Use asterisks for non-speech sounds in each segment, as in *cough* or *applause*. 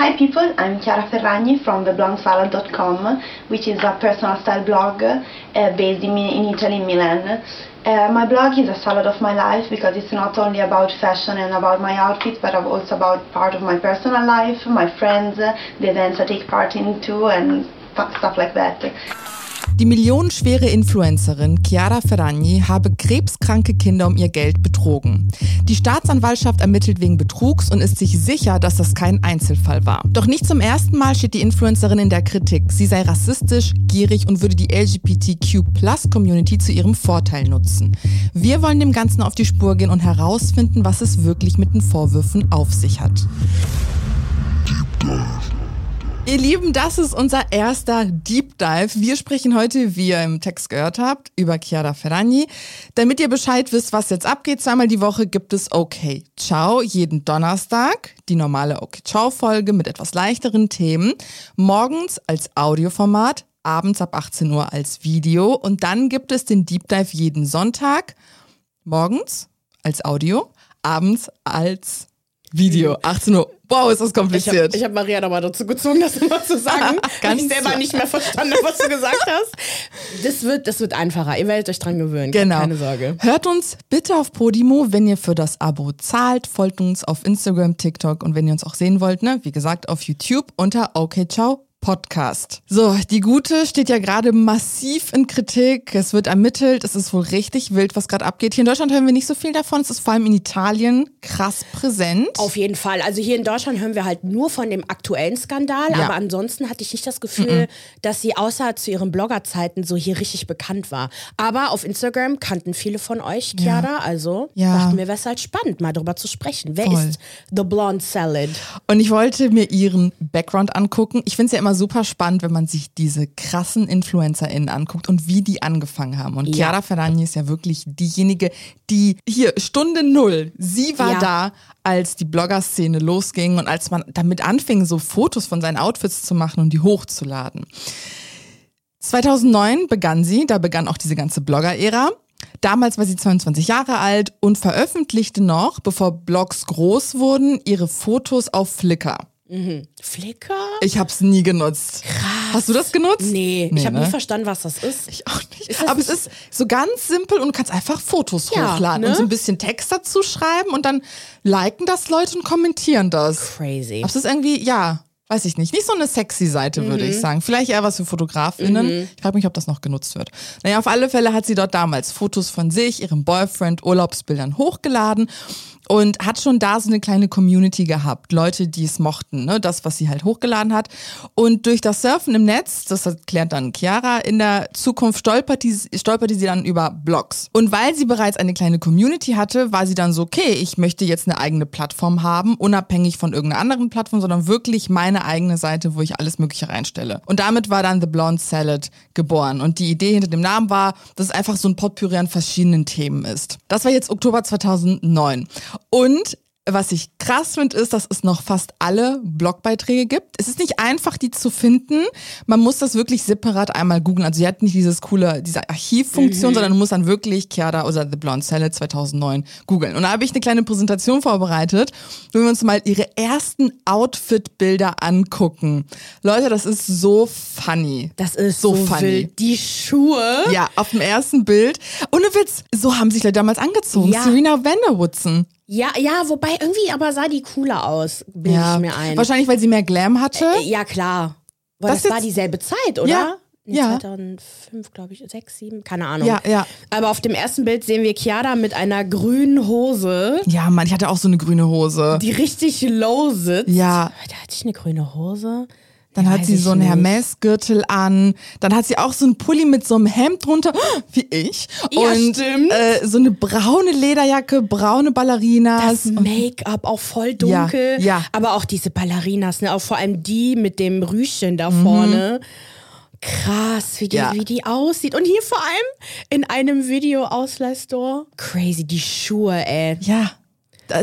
Hi people, I'm Chiara Ferragni from theblondesalad.com, which is a personal style blog uh, based in, in Italy, in Milan. Uh, my blog is a salad of my life because it's not only about fashion and about my outfits, but also about part of my personal life, my friends, the events I take part in too, and stuff like that. Die millionenschwere Influencerin Chiara Ferragni habe krebskranke Kinder um ihr Geld betrogen. Die Staatsanwaltschaft ermittelt wegen Betrugs und ist sich sicher, dass das kein Einzelfall war. Doch nicht zum ersten Mal steht die Influencerin in der Kritik. Sie sei rassistisch, gierig und würde die LGBTQ-Plus-Community zu ihrem Vorteil nutzen. Wir wollen dem Ganzen auf die Spur gehen und herausfinden, was es wirklich mit den Vorwürfen auf sich hat. Ihr Lieben, das ist unser erster Deep Dive. Wir sprechen heute, wie ihr im Text gehört habt, über Chiara Ferragni. Damit ihr Bescheid wisst, was jetzt abgeht, zweimal die Woche gibt es Okay Ciao jeden Donnerstag, die normale Okay Ciao Folge mit etwas leichteren Themen, morgens als Audioformat, abends ab 18 Uhr als Video und dann gibt es den Deep Dive jeden Sonntag, morgens als Audio, abends als Video, 18 Uhr. Wow, ist das kompliziert. Ich habe hab Maria nochmal dazu gezwungen, das immer zu sagen. *laughs* Ganz ich selber nicht mehr verstanden was du gesagt hast. Das wird, das wird einfacher. Ihr werdet euch dran gewöhnen. Genau. Keine Sorge. Hört uns bitte auf Podimo, wenn ihr für das Abo zahlt. Folgt uns auf Instagram, TikTok und wenn ihr uns auch sehen wollt, ne, wie gesagt, auf YouTube unter Okay Ciao Podcast. So, die Gute steht ja gerade massiv in Kritik. Es wird ermittelt. Es ist wohl richtig wild, was gerade abgeht. Hier in Deutschland hören wir nicht so viel davon. Es ist vor allem in Italien krass präsent. Auf jeden Fall. Also hier in Deutschland hören wir halt nur von dem aktuellen Skandal. Ja. Aber ansonsten hatte ich nicht das Gefühl, mhm. dass sie außer zu ihren Bloggerzeiten so hier richtig bekannt war. Aber auf Instagram kannten viele von euch Chiara. Ja. Also ja. dachten wir, wäre es halt spannend, mal darüber zu sprechen. Wer Voll. ist The Blonde Salad? Und ich wollte mir ihren Background angucken. Ich finde es ja immer immer super spannend, wenn man sich diese krassen InfluencerInnen anguckt und wie die angefangen haben. Und ja. Chiara Ferragni ist ja wirklich diejenige, die hier Stunde Null, sie war ja. da, als die Blogger-Szene losging und als man damit anfing, so Fotos von seinen Outfits zu machen und die hochzuladen. 2009 begann sie, da begann auch diese ganze Blogger-Ära. Damals war sie 22 Jahre alt und veröffentlichte noch, bevor Blogs groß wurden, ihre Fotos auf Flickr. Mhm. Flickr? Ich hab's nie genutzt. Krass. Hast du das genutzt? Nee, nee ich habe ne? nie verstanden, was das ist. Ich auch nicht. Aber es ist so ganz simpel und du kannst einfach Fotos ja, hochladen ne? und so ein bisschen Text dazu schreiben und dann liken das Leute und kommentieren das. Crazy. Aber es ist irgendwie, ja, weiß ich nicht. Nicht so eine sexy Seite, würde mhm. ich sagen. Vielleicht eher was für Fotografinnen. Mhm. Ich frage mich, ob das noch genutzt wird. Naja, auf alle Fälle hat sie dort damals Fotos von sich, ihrem Boyfriend, Urlaubsbildern hochgeladen und hat schon da so eine kleine Community gehabt. Leute, die es mochten, ne? das, was sie halt hochgeladen hat. Und durch das Surfen im Netz, das erklärt dann Chiara, in der Zukunft stolpert die, stolperte sie dann über Blogs. Und weil sie bereits eine kleine Community hatte, war sie dann so, okay, ich möchte jetzt eine eigene Plattform haben, unabhängig von irgendeiner anderen Plattform, sondern wirklich meine eigene Seite, wo ich alles Mögliche reinstelle. Und damit war dann The Blonde Salad geboren. Und die Idee hinter dem Namen war, dass es einfach so ein Potpourri an verschiedenen Themen ist. Das war jetzt Oktober 2009. Und was ich krass finde, ist, dass es noch fast alle Blogbeiträge gibt. Es ist nicht einfach, die zu finden. Man muss das wirklich separat einmal googeln. Also sie hat nicht dieses coole, diese Archivfunktion, mhm. sondern du musst dann wirklich Chiara oder The Blonde Salad 2009 googeln. Und da habe ich eine kleine Präsentation vorbereitet, wo wir uns mal ihre ersten Outfit-Bilder angucken. Leute, das ist so funny. Das ist so, so funny. Wild. Die Schuhe. Ja, auf dem ersten Bild. Ohne Witz, so haben sich Leute damals angezogen. Ja. Serena Vanderwoodson. Ja, ja, wobei irgendwie aber sah die cooler aus, bilde ja. ich mir ein. Wahrscheinlich, weil sie mehr Glam hatte. Äh, ja, klar. Weil das, das war dieselbe Zeit, oder? Ja. Ja. 2005, glaube ich, 6, 7, keine Ahnung. Ja, ja. Aber auf dem ersten Bild sehen wir Chiara mit einer grünen Hose. Ja, Mann, ich hatte auch so eine grüne Hose. Die richtig low sitzt. Ja. Da hatte ich eine grüne Hose. Dann hat sie so einen Hermes-Gürtel an. Dann hat sie auch so einen Pulli mit so einem Hemd drunter, *gasps* wie ich. Ja, und stimmt. Äh, so eine braune Lederjacke, braune Ballerinas. Das Make-up auch voll dunkel. Ja, ja. Aber auch diese Ballerinas, ne? Auch vor allem die mit dem Rüschen da mhm. vorne. Krass, wie die, ja. wie die aussieht. Und hier vor allem in einem Video-Ausleihstore. Crazy, die Schuhe, ey. Ja.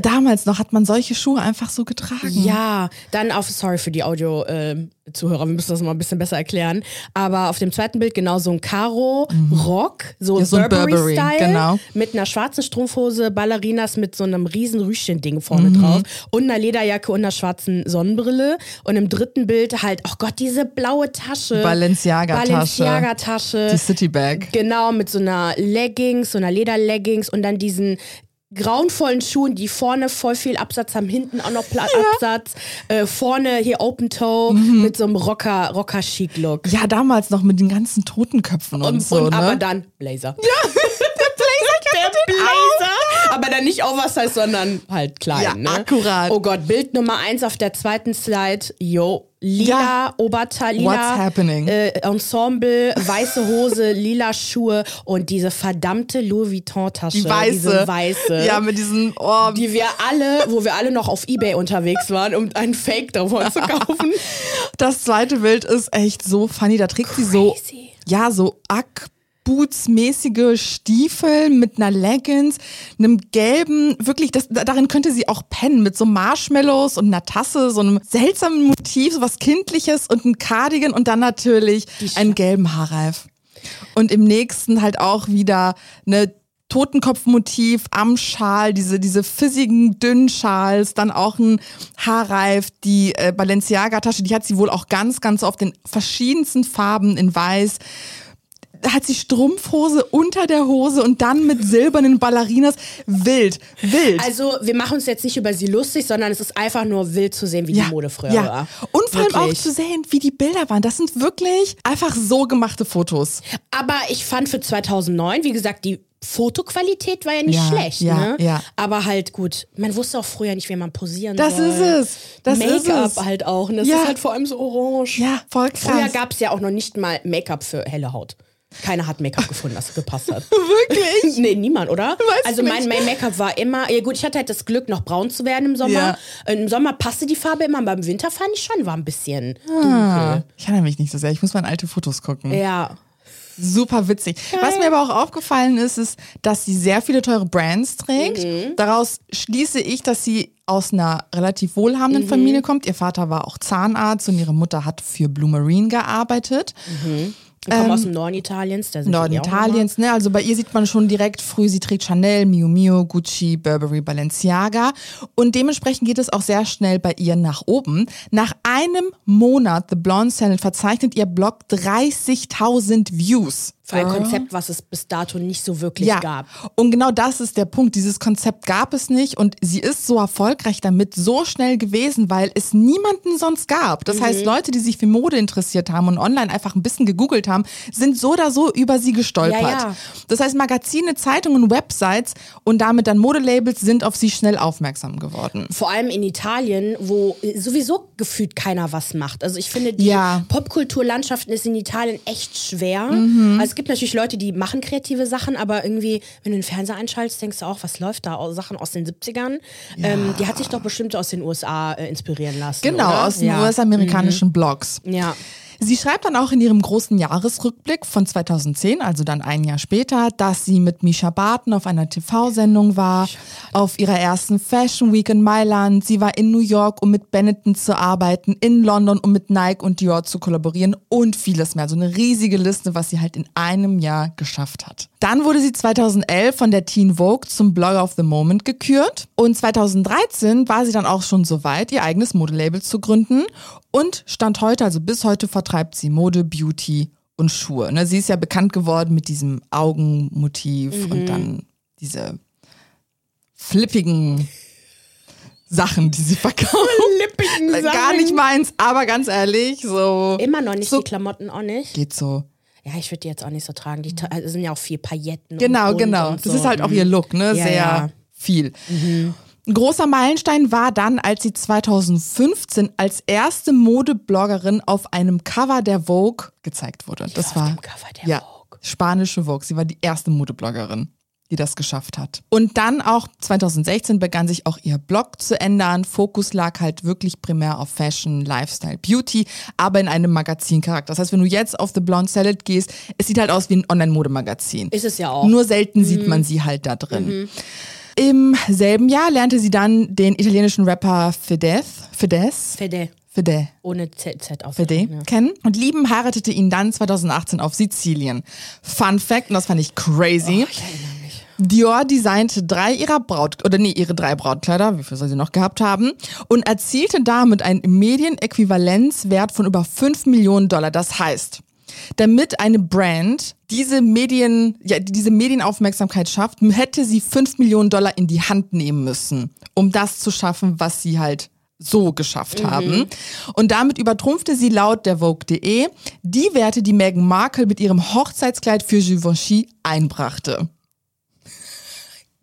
Damals noch hat man solche Schuhe einfach so getragen. Ja, dann auf, sorry für die Audio-Zuhörer, wir müssen das mal ein bisschen besser erklären. Aber auf dem zweiten Bild genau so ein Karo-Rock, so, Ja, so ein Burberry, Burberry-Style, genau. mit einer schwarzen Strumpfhose, Ballerinas mit so einem riesen Rüschen-Ding vorne Mhm. drauf und einer Lederjacke und einer schwarzen Sonnenbrille. Und im dritten Bild halt, oh Gott, diese blaue Tasche. Balenciaga-Tasche. Balenciaga-Tasche. Die City Bag. Genau, mit so einer Leggings, so einer Lederleggings und dann diesen grauenvollen Schuhen, die vorne voll viel Absatz haben, hinten auch noch Pla Absatz, äh, vorne hier Open Toe Mhm. mit so einem Rocker, Rocker Chic Look. Ja, damals noch mit den ganzen Totenköpfen und, und, so, und ne? aber dann Blazer. Ja, *laughs* der. Aber dann nicht Oversize, sondern halt klein. Ja, ne? akkurat. Oh Gott, Bild Nummer eins auf der zweiten Slide. Yo, lila Ja. Oberteil, lila What's happening? Äh, Ensemble, weiße Hose, *laughs* lila Schuhe und diese verdammte Louis Vuitton Tasche. die weiße. Diese weiße. Ja, mit diesen, oh, die wir alle, wo wir alle noch auf Ebay unterwegs waren, um einen Fake davon zu *laughs* kaufen. Das zweite Bild ist echt so funny. Da trägt sie so, Crazy. ja, so Ack-Boots-mäßige Stiefel mit einer Leggings, einem gelben, wirklich, das, darin könnte sie auch pennen, mit so Marshmallows und einer Tasse, so einem seltsamen Motiv, so was Kindliches und ein Cardigan und dann natürlich einen gelben Haarreif. Und im nächsten halt auch wieder eine Totenkopfmotiv am Schal, diese, diese fissigen, dünnen Schals, dann auch ein Haarreif, die äh, Balenciaga-Tasche, die hat sie wohl auch ganz, ganz oft in verschiedensten Farben, in weiß. Hat sie Strumpfhose unter der Hose und dann mit silbernen Ballerinas. Wild, wild. Also, wir machen uns jetzt nicht über sie lustig, sondern es ist einfach nur wild zu sehen, wie die Mode früher ja. war. Und vor allem auch Wirklich. zu sehen, wie die Bilder waren. Das sind wirklich einfach so gemachte Fotos. Aber ich fand für 2009, wie gesagt, die Fotoqualität war ja nicht Ja, schlecht, ja, ne? ja. Aber halt gut, man wusste auch früher nicht, wie man posieren Das soll. ist es. Das ist Make-up halt auch. Und das Ja. ist halt vor allem so orange. Ja, voll krass. Früher gab es ja auch noch nicht mal Make-up für helle Haut. Keiner hat Make-up gefunden, das gepasst hat. *laughs* Wirklich? Nee, niemand, oder? Weiß also mein, mein Make-up war immer, ja gut, ich hatte halt das Glück, noch braun zu werden im Sommer. Ja. Im Sommer passte die Farbe immer, aber im Winter fand ich schon, war ein bisschen Ah, dunkel. ich erinnere mich nicht so sehr. Ich muss mal in alte Fotos gucken. Ja. Super witzig. Was mir aber auch aufgefallen ist, ist, dass sie sehr viele teure Brands trägt. Mhm. Daraus schließe ich, dass sie aus einer relativ wohlhabenden Mhm. Familie kommt. Ihr Vater war auch Zahnarzt und ihre Mutter hat für Blue Marine gearbeitet. Ich komme aus dem Norden Italiens. Da sind Norden Italiens, ne? Also bei ihr sieht man schon direkt früh, sie trägt Chanel, Miu Miu, Gucci, Burberry, Balenciaga. Und dementsprechend geht es auch sehr schnell bei ihr nach oben. Nach einem Monat, The Blonde Channel, verzeichnet ihr Blog 30.000 Views. Für ein Konzept, was es bis dato nicht so wirklich Ja, gab. und genau das ist der Punkt. Dieses Konzept gab es nicht und sie ist so erfolgreich damit so schnell gewesen, weil es niemanden sonst gab. Das Mhm. heißt, Leute, die sich für Mode interessiert haben und online einfach ein bisschen gegoogelt haben, sind so oder so über sie gestolpert. Ja, ja. Das heißt, Magazine, Zeitungen, Websites und damit dann Modelabels sind auf sie schnell aufmerksam geworden. Vor allem in Italien, wo sowieso gefühlt keiner was macht. Also ich finde, die. Popkulturlandschaften ist in Italien echt schwer. Mhm. Also gibt natürlich Leute, die machen kreative Sachen, aber irgendwie, wenn du den Fernseher einschaltest, denkst du auch, was läuft da? Aus- Sachen aus den 70ern. Ähm, die hat sich doch bestimmt aus den USA äh, inspirieren lassen. Genau, oder? aus den ja. Mhm. US-amerikanischen Blogs. Ja. Sie schreibt dann auch in ihrem großen Jahresrückblick von 2010, also dann ein Jahr später, dass sie mit Misha Barton auf einer TV-Sendung war, auf ihrer ersten Fashion Week in Mailand. Sie war in New York, um mit Benetton zu arbeiten, in London, um mit Nike und Dior zu kollaborieren und vieles mehr. So eine riesige Liste, was sie halt in einem Jahr geschafft hat. Dann wurde sie 2011 von der Teen Vogue zum Blogger of the Moment gekürt und 2013 war sie dann auch schon so weit, ihr eigenes Modelabel zu gründen und stand heute, also bis heute vertreibt sie Mode, Beauty und Schuhe. Ne, sie ist ja bekannt geworden mit diesem Augenmotiv und dann diese flippigen Sachen, die sie verkauft. Lippigen Gar nicht meins, aber ganz ehrlich, so Immer noch nicht So- die Klamotten auch nicht. geht so. Ja, ich würde die jetzt auch nicht so tragen. Die ta- also sind ja auch viel Pailletten. Genau, und bunt genau. Und Das so. ist halt auch ihr Look, ne? Ja, Sehr ja. viel. Ein großer Meilenstein war dann, als sie 2015 als erste Modebloggerin auf einem Cover der Vogue gezeigt wurde. Das auf war Cover der ja, Vogue. spanische Vogue. Sie war die erste Modebloggerin, die das geschafft hat. Und dann auch 2016 begann sich auch ihr Blog zu ändern. Fokus lag halt wirklich primär auf Fashion, Lifestyle, Beauty, aber in einem Magazincharakter. Das heißt, wenn du jetzt auf The Blonde Salad gehst, es sieht halt aus wie ein Online-Modemagazin. Ist es ja auch. Nur selten sieht man sie halt da drin. Im selben Jahr lernte sie dann den italienischen Rapper Fedez, Fedez, Fede. Fede, Ohne ZZ auf. Fede Ja. kennen und Lieben heiratete ihn dann 2018 auf Sizilien. Fun Fact, und das fand ich crazy. Ich erinnere mich. Dior designte drei ihrer Braut oder nee, ihre drei Brautkleider, wie viel soll sie noch gehabt haben, und erzielte damit einen Medienäquivalenzwert von über 5 Millionen Dollar. Das heißt, damit eine Brand diese Medien, ja, diese Medienaufmerksamkeit schafft, hätte sie 5 Millionen Dollar in die Hand nehmen müssen, um das zu schaffen, was sie halt so geschafft haben. Und damit übertrumpfte sie laut der Vogue.de die Werte, die Meghan Markle mit ihrem Hochzeitskleid für Givenchy einbrachte.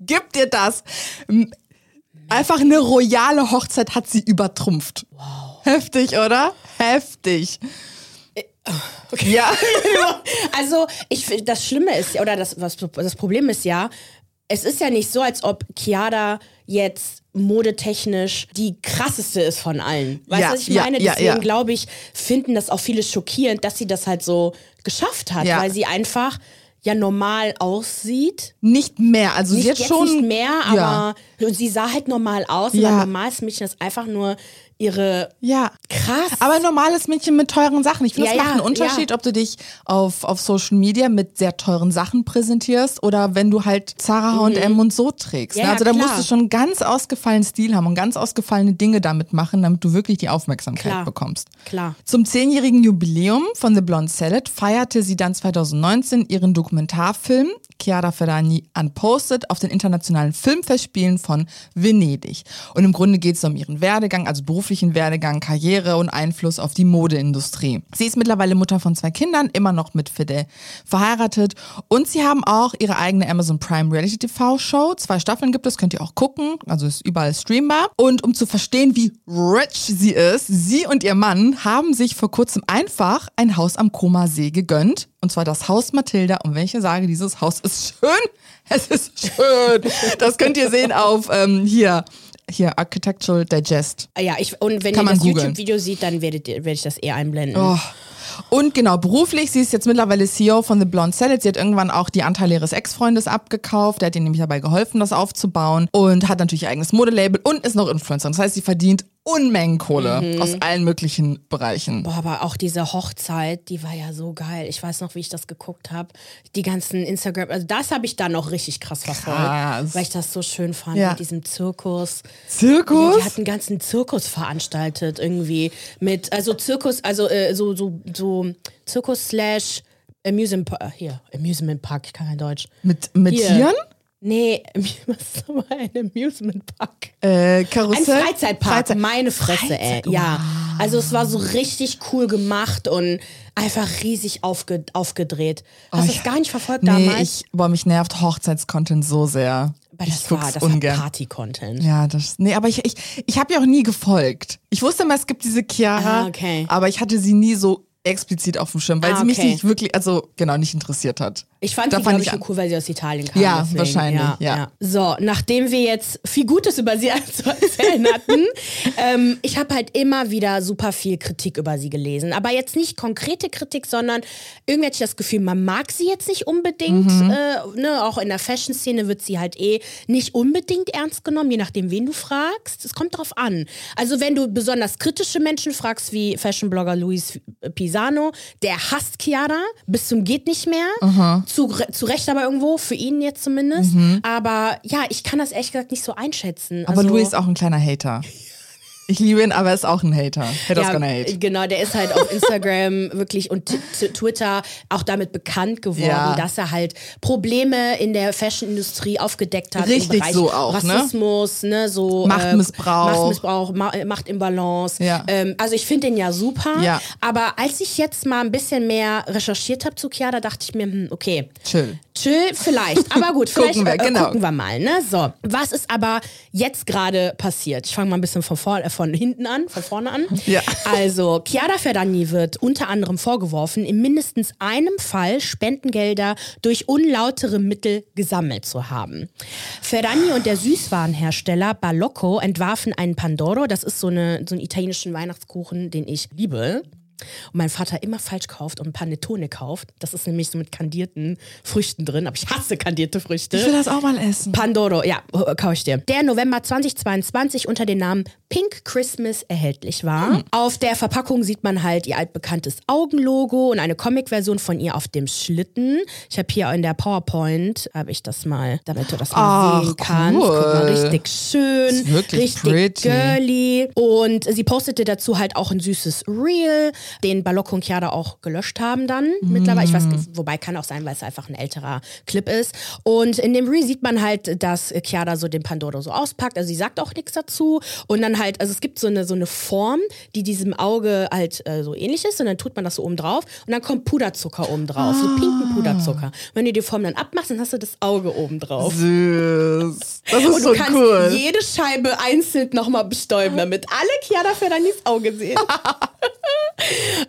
Gib dir das. Einfach eine royale Hochzeit hat sie übertrumpft. Heftig, oder? Heftig. Ja. *laughs* Also, ich das Schlimme ist, oder das, was, das Problem ist ja, es ist ja nicht so, als ob Chiara jetzt modetechnisch die krasseste ist von allen. Weißt du, Ja, was ich meine? ja, Deswegen ja. glaube ich, finden das auch viele schockierend, dass sie das halt so geschafft hat, weil sie einfach ja normal aussieht. Nicht mehr. Also Nicht, sie hat jetzt schon. nicht mehr, Ja. aber und sie sah halt normal aus. Ja. ein normales Mädchen ist einfach nur ihre Ja. krass. Aber ein normales Mädchen mit teuren Sachen. Ich finde, Ja, das macht ja, einen Unterschied, ja. ob du dich auf, auf Social Media mit sehr teuren Sachen präsentierst oder wenn du halt Zara H&M und so trägst. Mhm. Ne? also da klar. musst du schon einen ganz ausgefallenen Stil haben und ganz ausgefallene Dinge damit machen, damit du wirklich die Aufmerksamkeit Klar. bekommst. Klar. Zum zehnjährigen Jubiläum von The Blonde Salad feierte sie dann 2019 ihren Dokumentarfilm Chiara Ferragni Unposted auf den internationalen Filmfestspielen von Venedig. Und im Grunde geht es um ihren Werdegang, also beruflichen Werdegang, Karriere und Einfluss auf die Modeindustrie. Sie ist mittlerweile Mutter von zwei Kindern, immer noch mit Fidel verheiratet und sie haben auch ihre eigene Amazon Prime Reality TV Show. Zwei Staffeln gibt es, könnt ihr auch gucken, also ist überall streambar. Und um zu verstehen, wie rich sie ist, sie und ihr Mann haben sich vor kurzem einfach ein Haus am Koma See gegönnt. Und zwar das Haus Mathilda. Und wenn ich sage, dieses Haus ist schön, *laughs* es ist schön. Das könnt ihr sehen auf ähm, hier, hier Architectural Digest. Ah Ja, ich, und wenn Kann ihr das. YouTube-Video seht, dann werdet werde ich das eher einblenden. Oh. Und genau, beruflich, sie ist jetzt mittlerweile CEO von The Blonde Salad. Sie hat irgendwann auch die Anteile ihres Ex-Freundes abgekauft. Der hat ihr nämlich dabei geholfen, das aufzubauen. Und hat natürlich ihr eigenes Modelabel und ist noch Influencer. Das heißt, sie verdient Unmengen Kohle aus allen möglichen Bereichen. Boah, aber auch diese Hochzeit, die war ja so geil. Ich weiß noch, wie ich das geguckt habe. Die ganzen Instagram, also das habe ich dann noch richtig krass verfolgt, Krass. weil ich das so schön fand Ja. mit diesem Zirkus. Zirkus? Die hat einen ganzen Zirkus veranstaltet irgendwie mit, also Zirkus, also äh, so so so Zirkus slash Amusement Park, hier Amusement Park, ich kann kein Deutsch. Mit, mit Hier. Tieren? Nee, *laughs* was ist aber ein Amusement Park? Äh, Ein Karussell? Freizeitpark, Freizeit- meine Fresse, ey. Freizeit- Ja, also es war so richtig cool gemacht und einfach riesig aufge aufgedreht. Hast du ich- das gar nicht verfolgt Nee, damals? ich, boah, mich nervt Hochzeitscontent so sehr. Aber ich das war, guck's das war ungern. Party-Content. Ja, das, nee, aber ich, ich, ich habe ja auch nie gefolgt. Ich wusste immer, es gibt diese Chiara, Ah, okay. aber ich hatte sie nie so explizit auf dem Schirm, weil Ah, sie mich okay. nicht wirklich, also genau, nicht interessiert hat. Ich fand Da sie, fand ich nur cool, weil sie aus Italien kam. Ja, deswegen. wahrscheinlich, ja. So, nachdem wir jetzt viel Gutes über sie *laughs* zu erzählen hatten, ähm, ich habe halt immer wieder super viel Kritik über sie gelesen. Aber jetzt nicht konkrete Kritik, sondern irgendwie hatte ich das Gefühl, man mag sie jetzt nicht unbedingt. Mhm. Äh, ne, auch in der Fashion-Szene wird sie halt eh nicht unbedingt ernst genommen, je nachdem, wen du fragst. Es kommt drauf an. Also, wenn du besonders kritische Menschen fragst, wie Fashion-Blogger Luis Pisano, der hasst Chiara bis zum geht nicht mehr. Zu, zu Recht aber irgendwo, für ihn jetzt zumindest. Aber ja, ich kann das ehrlich gesagt nicht so einschätzen. Mhm. Aber also, Louis ist auch ein kleiner Hater. Ich liebe ihn, aber er ist auch ein Hater. Haters ja, gonna hate. Genau, der ist halt auf Instagram *laughs* wirklich und Twitter auch damit bekannt geworden, Ja. dass er halt Probleme in der Fashion-Industrie aufgedeckt hat. Richtig im so auch, ne? Rassismus, ne? so Machtmissbrauch. Äh, Machtmissbrauch, Ma äh, Machtimbalance. Ja. Ähm, also ich finde den ja super. Ja. Aber als ich jetzt mal ein bisschen mehr recherchiert habe zu Chiara, dachte ich mir, hm, okay, Chill. Chill, vielleicht. Aber gut, *laughs* vielleicht Gucken wir, äh, genau. gucken wir mal. Ne? So, was ist aber jetzt gerade passiert? Ich fange mal ein bisschen von, vor, äh, von hinten an, von vorne an. *laughs* Ja. Also, Chiara Ferragni wird unter anderem vorgeworfen, in mindestens einem Fall Spendengelder durch unlautere Mittel gesammelt zu haben. Ferragni und der Süßwarenhersteller Balocco entwarfen einen Pandoro. Das ist so, eine, so ein italienischen Weihnachtskuchen, den ich liebe. Und mein Vater immer falsch kauft und Panettone kauft. Das ist nämlich so mit kandierten Früchten drin, aber ich hasse kandierte Früchte. Ich will das auch mal essen. Pandoro, ja, kaufe ich dir. Der November 2022 unter dem Namen Pink Christmas erhältlich war. Hm. Auf der Verpackung sieht man halt ihr altbekanntes Augenlogo und eine Comic-Version von ihr auf dem Schlitten. Ich habe hier in der PowerPoint, habe ich das mal, damit du das mal Ach, sehen kannst. cool. Guck mal, richtig schön, ist wirklich richtig pretty. girly. Und sie postete dazu halt auch ein süßes Reel, den Balocco und Chiara auch gelöscht haben dann mittlerweile. Ich weiß, wobei kann auch sein, weil es einfach ein älterer Clip ist. Und in dem Reel sieht man halt, dass Chiara so den Pandoro so auspackt. Also sie sagt auch nichts dazu. Und dann halt, also es gibt so eine, so eine Form, die diesem Auge halt äh, so ähnlich ist. Und dann tut man das so oben drauf. Und dann kommt Puderzucker oben drauf. So pinken Puderzucker. Wenn du die Form dann abmachst, dann hast du das Auge oben drauf. Süß. Das ist Und so du kannst cool. jede Scheibe einzeln nochmal bestäuben, damit alle Chiara Ferranis Auge sehen. *laughs*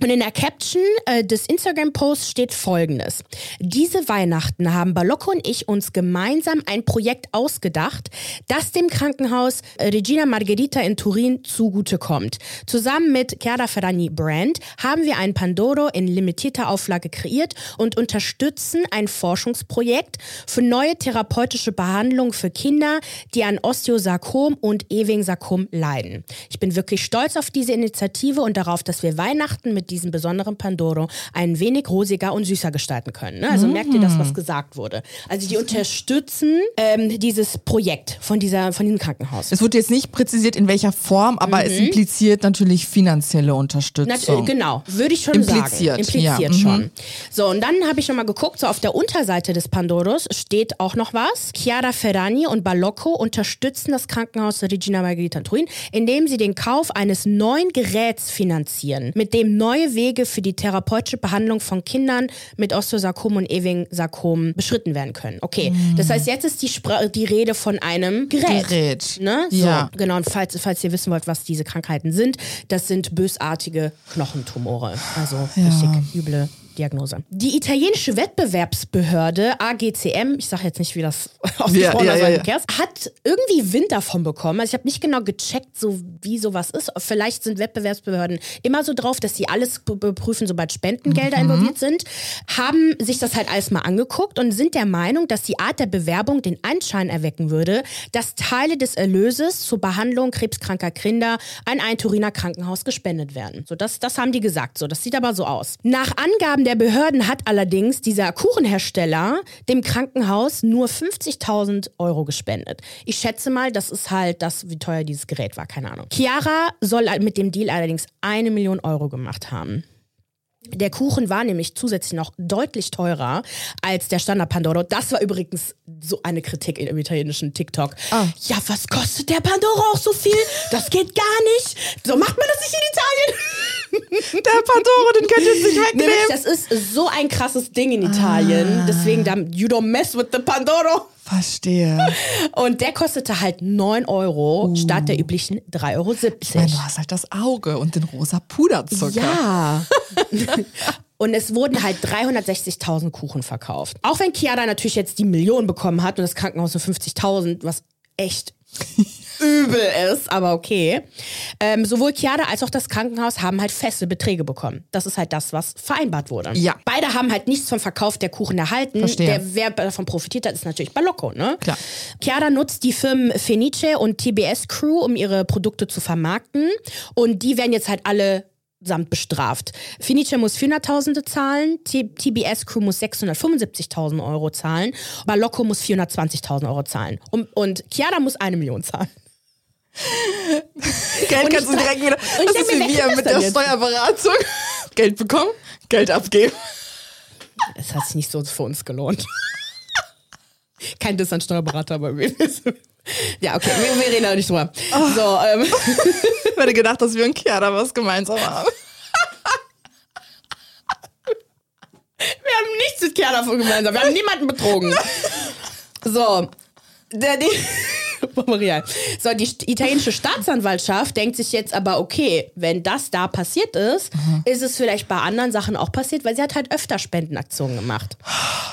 Und in der Caption äh, des Instagram-Posts steht folgendes. Diese Weihnachten haben Balocco und ich uns gemeinsam ein Projekt ausgedacht, das dem Krankenhaus äh, Regina Margherita in Turin zugutekommt. Zusammen mit Chiara Ferragni Brand haben wir ein Pandoro in limitierter Auflage kreiert und unterstützen ein Forschungsprojekt für neue therapeutische Behandlungen für Kinder, die an Osteosarkom und Ewing-Sarkom leiden. Ich bin wirklich stolz auf diese Initiative und darauf, dass wir Weihnachten mit diesem besonderen Pandoro ein wenig rosiger und süßer gestalten können. Ne? Also merkt ihr das, was gesagt wurde. Also die unterstützen ähm, dieses Projekt von, dieser, von diesem Krankenhaus. Es wurde jetzt nicht präzisiert, in welcher Form, aber es impliziert natürlich finanzielle Na, Unterstützung. äh, genau, würde ich schon Impliziert, sagen. Impliziert ja, mhm. schon. So, und dann habe ich noch mal geguckt, so auf der Unterseite des Pandoros steht auch noch was. Chiara Ferragni und Balocco unterstützen das Krankenhaus Regina Margherita in Turin, indem sie den Kauf eines neuen Geräts finanzieren, mit dem neue Wege für die therapeutische Behandlung von Kindern mit Osteosarkom und Ewing-Sarkom beschritten werden können. Okay, das heißt, jetzt ist die, Spra die Rede von einem Gerät. Mhm. Gerät. Ne? So, Ja. Genau, und falls, falls ihr wissen wollt, was diese Krankheiten sind, das sind bösartige Knochentumore. Also richtig üble Diagnose. Die italienische Wettbewerbsbehörde AGCM, ich sage jetzt nicht, wie das ausgesprochen ja, ist, ja, ja. kennst, hat irgendwie Wind davon bekommen. Also ich habe nicht genau gecheckt, so wie sowas ist. Vielleicht sind Wettbewerbsbehörden immer so drauf, dass sie alles beprüfen, sobald Spendengelder Mhm. involviert sind. Haben sich das halt alles mal angeguckt und sind der Meinung, dass die Art der Bewerbung den Anschein erwecken würde, dass Teile des Erlöses zur Behandlung krebskranker Kinder an ein Turiner Krankenhaus gespendet werden. So, das, das haben die gesagt. So, das sieht aber so aus. Nach Angaben der Behörden hat allerdings dieser Kuchenhersteller dem Krankenhaus nur 50.000 Euro gespendet. Ich schätze mal, das ist halt das, wie teuer dieses Gerät war, keine Ahnung. Chiara soll mit dem Deal allerdings eine Million Euro gemacht haben. Der Kuchen war nämlich zusätzlich noch deutlich teurer als der Standard Pandoro. Das war übrigens so eine Kritik im italienischen TikTok. Ah. Ja, was kostet der Pandoro auch so viel? Das geht gar nicht. So macht man das nicht in Italien. *laughs* Der Pandoro, den könnt ihr jetzt nicht wegnehmen. Das ist so ein krasses Ding in Italien. Deswegen, da, you don't mess with the Pandoro. Verstehe. *laughs* Und der kostete halt 9 Euro statt der üblichen 3,70 Euro. Ich meine, du hast halt das Auge und den rosa Puderzucker. Ja. *laughs* Und es wurden halt 360.000 Kuchen verkauft. Auch wenn Chiara natürlich jetzt die Million bekommen hat und das Krankenhaus nur 50.000, was echt übel ist, aber okay. Ähm, sowohl Chiara als auch das Krankenhaus haben halt feste Beträge bekommen. Das ist halt das, was vereinbart wurde. Ja. Beide haben halt nichts vom Verkauf der Kuchen erhalten. Verstehe. Der, wer davon profitiert hat, ist natürlich Balocco, ne? Klar. Chiara nutzt die Firmen Fenice und TBS Crew, um ihre Produkte zu vermarkten. Und die werden jetzt halt alle samt bestraft. Fenice muss 400.000 zahlen, TBS Crew muss 675.000 Euro zahlen, Balocco muss 420.000 Euro zahlen. Und, und Chiara muss eine Million zahlen. *laughs* Geld kannst du direkt wieder. und Das ist wie wir mit der jetzt? Steuerberatung. *laughs* Geld bekommen, Geld abgeben. Es hat sich nicht so für uns gelohnt. *laughs* Kein Diss an Steuerberater, aber wir Ja, okay, wir, wir reden da nicht drüber. So, ähm, Ich hätte gedacht, dass wir und Chiara was gemeinsam haben. Wir haben nichts mit Chiara gemeinsam. Wir haben niemanden betrogen. So. Der, die, *laughs* Maria. So, die italienische Staatsanwaltschaft denkt sich jetzt aber, okay, wenn das da passiert ist, ist es vielleicht bei anderen Sachen auch passiert, weil sie hat halt öfter Spendenaktionen gemacht.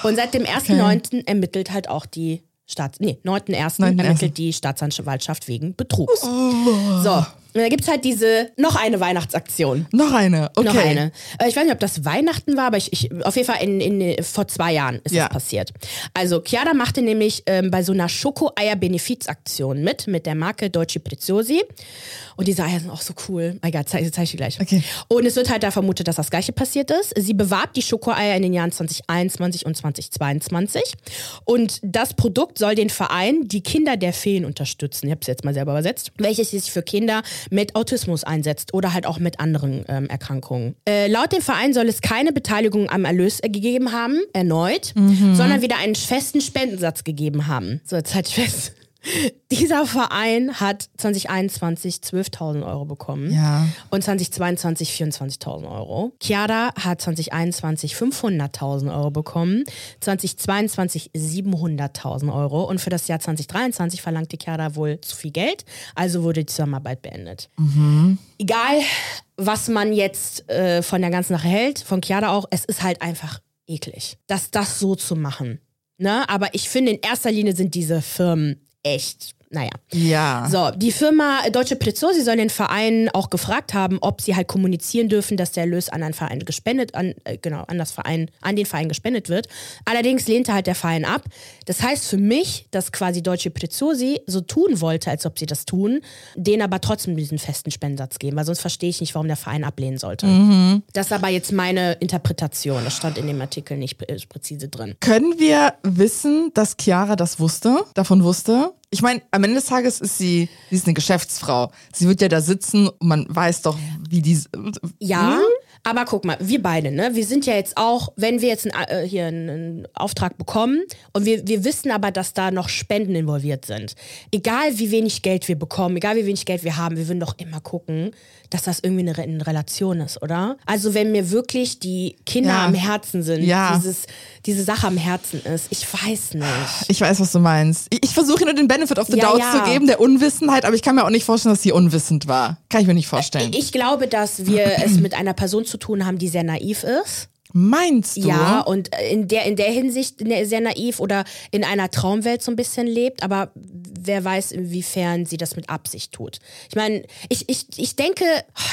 Und seit dem 1.9. ermittelt halt auch die Staats... Nee, 9.1. 9.1.. ermittelt die Staatsanwaltschaft wegen Betrugs. So, Und da gibt es halt diese, noch eine Weihnachtsaktion. Noch eine, okay. Noch eine. Äh, Ich weiß nicht, ob das Weihnachten war, aber ich, ich auf jeden Fall in, in, vor zwei Jahren ist Ja. das passiert. Also Chiara machte nämlich ähm, bei so einer Schoko-Eier-Benefizaktion mit, mit der Marke Dolce Preziosi. Und diese Eier sind auch so cool. Egal, zeige zeig ich dir gleich. Okay. Und es wird halt da vermutet, dass das gleiche passiert ist. Sie bewarb die Schokoeier in den Jahren 2021 und 2022. Und das Produkt soll den Verein Die Kinder der Feen unterstützen. Ich habe es jetzt mal selber übersetzt. Welches sich für Kinder mit Autismus einsetzt oder halt auch mit anderen ähm, Erkrankungen. Äh, laut dem Verein soll es keine Beteiligung am Erlös gegeben haben, erneut, sondern wieder einen festen Spendensatz gegeben haben. So, jetzt halt fest. Dieser Verein hat 2021 12.000 Euro bekommen Ja. und 2022 24.000 Euro. Chiara hat 2021 500.000 Euro bekommen, 2022 700.000 Euro und für das Jahr 2023 verlangte Chiara wohl zu viel Geld, also wurde die Zusammenarbeit beendet. Egal, was man jetzt äh, von der ganzen Sache hält, von Chiara auch, es ist halt einfach eklig, das, das so zu machen. Ne? Aber ich finde, in erster Linie sind diese Firmen echt, naja. Ja. So, die Firma Deutsche Preziosi soll den Verein auch gefragt haben, ob sie halt kommunizieren dürfen, dass der Erlös an einen Verein gespendet, an, äh, genau, an das Verein, an den Verein gespendet wird. Allerdings lehnte halt der Verein ab. Das heißt für mich, dass quasi Deutsche Preziosi so tun wollte, als ob sie das tun, denen aber trotzdem diesen festen Spendensatz geben, weil sonst verstehe ich nicht, warum der Verein ablehnen sollte. Das ist aber jetzt meine Interpretation. Das stand in dem Artikel nicht prä- präzise drin. Können wir wissen, dass Chiara das wusste, davon wusste? Ich meine, am Ende des Tages ist sie, sie ist eine Geschäftsfrau. Sie wird ja da sitzen und man weiß doch, wie die. Ja, aber guck mal, wir beide, ne? Wir sind ja jetzt auch, wenn wir jetzt einen, äh, hier einen, Auftrag bekommen und wir, wir wissen aber, dass da noch Spenden involviert sind. Egal wie wenig Geld wir bekommen, egal wie wenig Geld wir haben, wir würden doch immer gucken, dass das irgendwie eine, eine Relation ist, oder? Also wenn mir wirklich die Kinder Ja. am Herzen sind, Ja. dieses, diese Sache am Herzen ist, ich weiß nicht. Ich weiß, was du meinst. Ich, ich versuche nur den Benefit of the Ja, Doubt zu geben, der Unwissenheit, aber ich kann mir auch nicht vorstellen, dass sie unwissend war. Kann ich mir nicht vorstellen. Ich glaube, dass wir es mit einer Person zu tun haben, die sehr naiv ist. Meinst du? Ja, und in der, in der Hinsicht ne- sehr naiv oder in einer Traumwelt so ein bisschen lebt, aber wer weiß, inwiefern sie das mit Absicht tut. Ich meine, ich, ich, ich denke,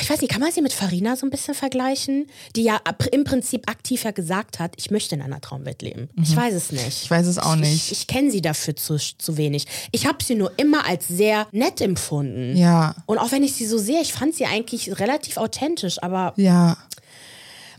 ich weiß nicht, kann man sie mit Farina so ein bisschen vergleichen? Die ja im Prinzip aktiv ja gesagt hat, ich möchte in einer Traumwelt leben. Ich weiß es nicht. Mhm. Ich weiß es auch Ich, nicht. ich kenne sie dafür zu, zu wenig. Ich habe sie nur immer als sehr nett empfunden. Ja. Und auch wenn ich sie so sehe, ich fand sie eigentlich relativ authentisch, aber Ja.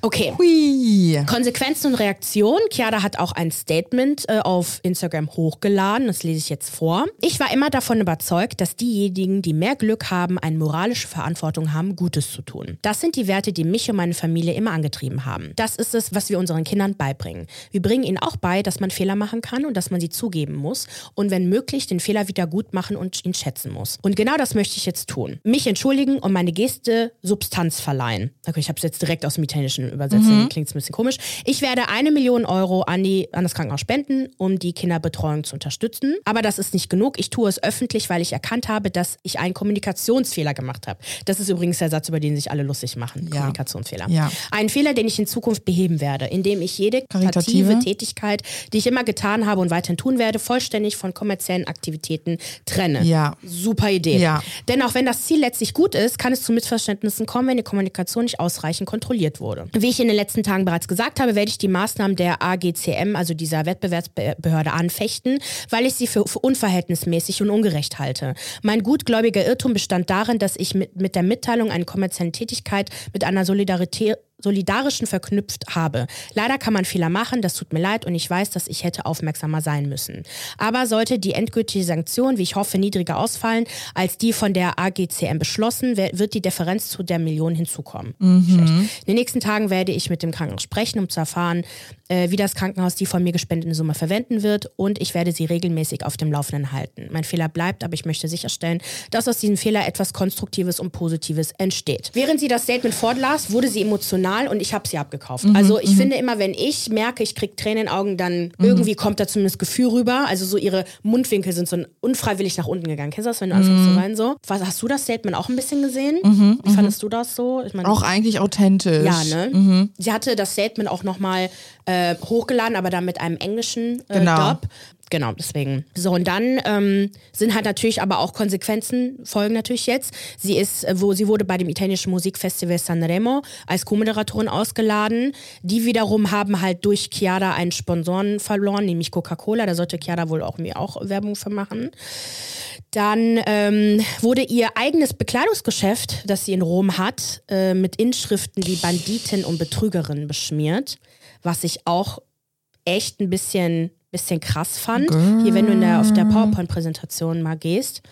Okay. Hui. Konsequenzen und Reaktionen. Chiara hat auch ein Statement äh, auf Instagram hochgeladen. Das lese ich jetzt vor. Ich war immer davon überzeugt, dass diejenigen, die mehr Glück haben, eine moralische Verantwortung haben, Gutes zu tun. Das sind die Werte, die mich und meine Familie immer angetrieben haben. Das ist es, was wir unseren Kindern beibringen. Wir bringen ihnen auch bei, dass man Fehler machen kann und dass man sie zugeben muss und wenn möglich den Fehler wieder gut machen und ihn schätzen muss. Und genau das möchte ich jetzt tun. Mich entschuldigen und meine Geste Substanz verleihen. Okay, ich habe es jetzt direkt aus dem Italienischen übersetzt, klingt es ein bisschen komisch. Ich werde eine Million Euro an, die, an das Krankenhaus spenden, um die Kinderbetreuung zu unterstützen. Aber das ist nicht genug. Ich tue es öffentlich, weil ich erkannt habe, dass ich einen Kommunikationsfehler gemacht habe. Das ist übrigens der Satz, über den sich alle lustig machen. Ja. Kommunikationsfehler. Ja. Ein Fehler, den ich in Zukunft beheben werde, indem ich jede Karitative? karitative Tätigkeit, die ich immer getan habe und weiterhin tun werde, vollständig von kommerziellen Aktivitäten trenne. Ja. Super Idee. Ja. Denn auch wenn das Ziel letztlich gut ist, kann es zu Missverständnissen kommen, wenn die Kommunikation nicht ausreichend kontrolliert wurde. Wie ich in den letzten Tagen bereits gesagt habe, werde ich die Maßnahmen der AGCM, also dieser Wettbewerbsbehörde, anfechten, weil ich sie für, unverhältnismäßig und ungerecht halte. Mein gutgläubiger Irrtum bestand darin, dass ich mit, mit der Mitteilung einer kommerziellen Tätigkeit mit einer Solidarität solidarischen verknüpft habe. Leider kann man Fehler machen, das tut mir leid und ich weiß, dass ich hätte aufmerksamer sein müssen. Aber sollte die endgültige Sanktion, wie ich hoffe, niedriger ausfallen als die von der AGCM beschlossen, wird die Differenz zu der Million hinzukommen. Schlecht. In den nächsten Tagen werde ich mit dem Krankenhaus sprechen, um zu erfahren, äh, wie das Krankenhaus die von mir gespendete Summe verwenden wird und ich werde sie regelmäßig auf dem Laufenden halten. Mein Fehler bleibt, aber ich möchte sicherstellen, dass aus diesem Fehler etwas Konstruktives und Positives entsteht. Während sie das Statement fortlas, wurde sie emotional und ich habe sie abgekauft. also ich finde immer, wenn ich merke, ich kriege Tränen in den Augen, dann irgendwie kommt da zumindest Gefühl rüber. Also so ihre Mundwinkel sind so unfreiwillig nach unten gegangen. Kennst du das, wenn du anfängst zu weinen so? Was, hast du das Statement auch ein bisschen gesehen? Wie fandest du das so? Ich meine, Auch eigentlich authentisch. ja, ne? Sie hatte das Statement auch nochmal äh, hochgeladen, aber dann mit einem englischen äh, Genau. Dub. Genau, deswegen. So, und dann ähm, sind halt natürlich aber auch Konsequenzen, folgen natürlich jetzt. Sie ist, äh, wo sie wurde bei dem italienischen Musikfestival Sanremo als Co-Moderatorin ausgeladen. Die wiederum haben halt durch Chiara einen Sponsoren verloren, nämlich Coca-Cola. Da sollte Chiara wohl auch mir auch Werbung für machen. Dann ähm, wurde ihr eigenes Bekleidungsgeschäft, das sie in Rom hat, äh, mit Inschriften wie Banditin und Betrügerin beschmiert, was ich auch echt ein bisschen, bisschen krass fand. Girl. Hier, wenn du in der, auf der PowerPoint-Präsentation mal gehst,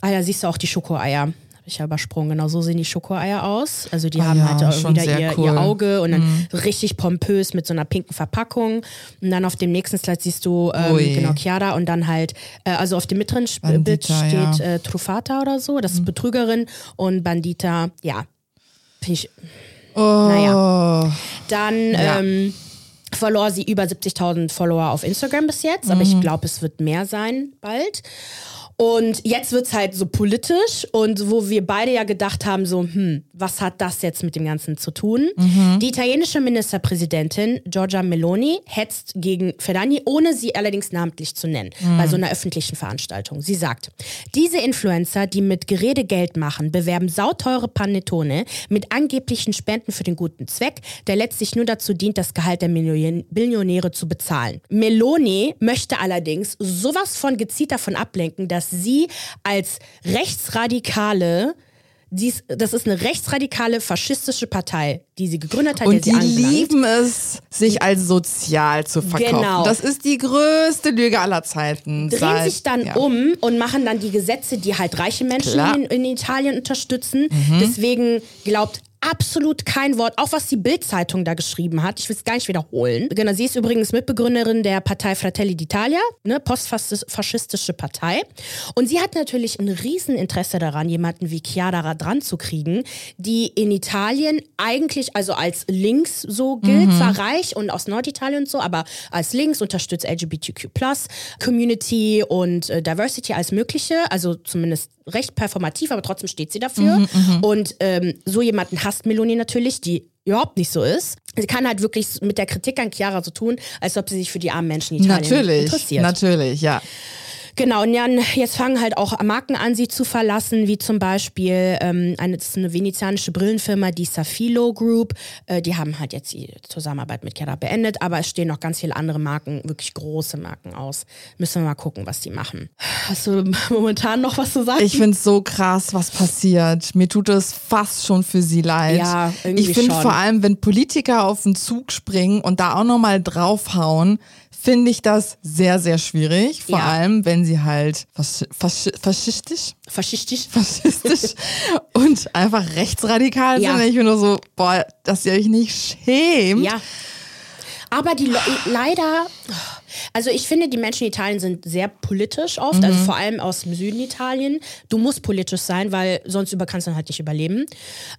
ah, da siehst du auch die Schokoeier. Habe ich ja übersprungen. Genau so sehen die Schokoeier aus. Also die oh haben ja, halt auch wieder ihr, cool. ihr, Auge und dann mhm. richtig pompös mit so einer pinken Verpackung. Und dann auf dem nächsten Slide siehst du ähm, genau Chiara und dann halt, äh, also auf dem mittleren Bild steht ja. äh, Trufata oder so, das ist mhm. Betrügerin und Bandita, ja. Finde ich. Oh. Naja. Dann, ähm, verlor sie über 70.000 Follower auf Instagram bis jetzt, aber ich mhm. glaube, es wird mehr sein bald. Und jetzt wird es halt so politisch und wo wir beide ja gedacht haben, so, hm, was hat das jetzt mit dem Ganzen zu tun? Mhm. Die italienische Ministerpräsidentin Giorgia Meloni hetzt gegen Ferdani, ohne sie allerdings namentlich zu nennen, mhm. bei so einer öffentlichen Veranstaltung. Sie sagt, diese Influencer, die mit Gerede Geld machen, bewerben sauteure Panettone mit angeblichen Spenden für den guten Zweck, der letztlich nur dazu dient, das Gehalt der Millionäre zu bezahlen. Meloni möchte allerdings sowas von gezielt davon ablenken, dass sie als rechtsradikale dies, das ist eine rechtsradikale faschistische Partei, die sie gegründet hat. Und die lieben es, sich als sozial zu verkaufen. Genau. Das ist die größte Lüge aller Zeiten. Drehen Seit, sich dann ja. um und machen dann die Gesetze, die halt reiche Menschen in, in, Italien unterstützen. Mhm. Deswegen glaubt absolut kein Wort, auch was die Bild-Zeitung da geschrieben hat. Ich will es gar nicht wiederholen. Genau, sie ist übrigens Mitbegründerin der Partei Fratelli d'Italia, ne, postfaschistische Partei. Und sie hat natürlich ein Rieseninteresse daran, jemanden wie Chiara dran zu kriegen, die in Italien eigentlich, also als links so gilt, mhm. zwar reich und aus Norditalien und so, aber als links unterstützt LGBTQ+, Community und äh, Diversity als mögliche, also zumindest recht performativ, aber trotzdem steht sie dafür. Mhm, mhm, und ähm, so jemanden hasst Meloni natürlich, die überhaupt nicht so ist. Sie kann halt wirklich mit der Kritik an Chiara so tun, als ob sie sich für die armen Menschen in Italien natürlich, interessiert. Natürlich, ja. Genau, und dann, jetzt fangen halt auch Marken an, sie zu verlassen, wie zum Beispiel ähm, eine, das ist eine venezianische Brillenfirma, die Safilo Group. Äh, die haben halt jetzt die Zusammenarbeit mit Chiara beendet, aber es stehen noch ganz viele andere Marken, wirklich große Marken aus. Müssen wir mal gucken, was die machen. Hast du momentan noch was zu sagen? Ich finde es so krass, was passiert. Mir tut es fast schon für sie leid. Ja, irgendwie Ich finde vor allem, wenn Politiker auf den Zug springen und da auch nochmal draufhauen, finde ich das sehr, sehr schwierig. Vor ja. allem, wenn sie halt fas fas faschistisch, faschistisch, faschistisch *laughs* und einfach rechtsradikal ja. sind. Ich bin nur so, boah, dass ihr euch nicht schämt. Ja. Aber die Le leider, also ich finde, die Menschen in Italien sind sehr politisch oft, also mhm. also vor allem aus dem Süden Italien. Du musst politisch sein, weil sonst über kannst du halt nicht überleben.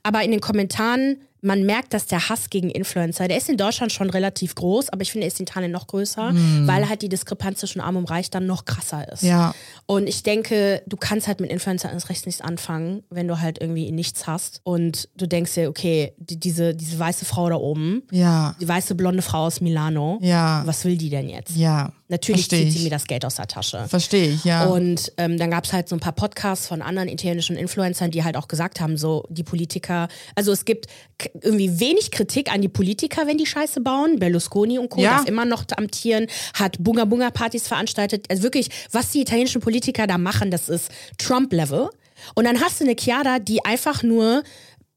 Aber in den Kommentaren man merkt, dass der Hass gegen Influencer, der ist in Deutschland schon relativ groß, aber ich finde, er ist in Italien noch größer, mm. weil halt die Diskrepanz zwischen Arm und Reich dann noch krasser ist. Ja. Und ich denke, du kannst halt mit Influencer ins Recht nichts anfangen, wenn du halt irgendwie nichts hast und du denkst dir, okay, die, diese, diese weiße Frau da oben, ja. die weiße blonde Frau aus Milano, ja. was will die denn jetzt? Ja. Natürlich Versteh zieht sie mir das Geld aus der Tasche. Verstehe ich, ja. Und ähm, dann gab es halt so ein paar Podcasts von anderen italienischen Influencern, die halt auch gesagt haben, so die Politiker, also es gibt irgendwie wenig Kritik an die Politiker, wenn die Scheiße bauen. Berlusconi und Co. Ja. darf immer noch amtieren, hat Bunga-Bunga-Partys veranstaltet. Also wirklich, was die italienischen Politiker da machen, das ist Trump-Level. Und dann hast du eine Chiara, die einfach nur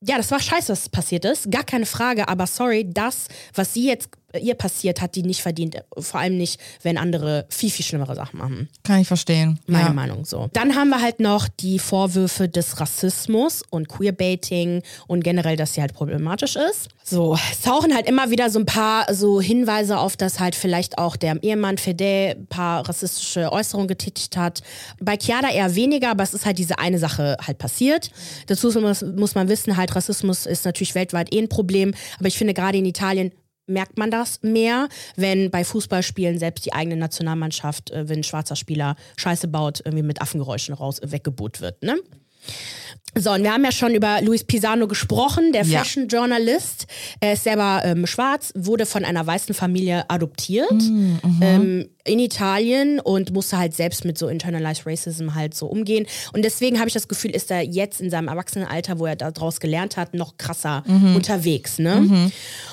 ja, das war scheiße, was passiert ist. Gar keine Frage, aber sorry, das, was sie jetzt ihr passiert, hat die nicht verdient. Vor allem nicht, wenn andere viel, viel schlimmere Sachen machen. Kann ich verstehen. Meine ja. Meinung so. Dann haben wir halt noch die Vorwürfe des Rassismus und Queerbaiting und generell, dass sie halt problematisch ist. So, es tauchen halt immer wieder so ein paar so Hinweise auf, dass halt vielleicht auch der Ehemann Fede ein paar rassistische Äußerungen getätigt hat. Bei Chiara eher weniger, aber es ist halt diese eine Sache halt passiert. Dazu muss, muss man wissen, halt Rassismus ist natürlich weltweit eh ein Problem, aber ich finde gerade in Italien merkt man das mehr, wenn bei Fußballspielen selbst die eigene Nationalmannschaft, äh, wenn ein schwarzer Spieler Scheiße baut, irgendwie mit Affengeräuschen raus weggebuht wird. Ne? So, und wir haben ja schon über Luis Pisano gesprochen, der Ja. Fashion Journalist. Er ist selber ähm, schwarz, wurde von einer weißen Familie adoptiert Mm, mhm. ähm, in Italien und musste halt selbst mit so internalized Racism halt so umgehen. Und deswegen habe ich das Gefühl, ist er jetzt in seinem Erwachsenenalter, wo er daraus gelernt hat, noch krasser Mhm. unterwegs. Ne?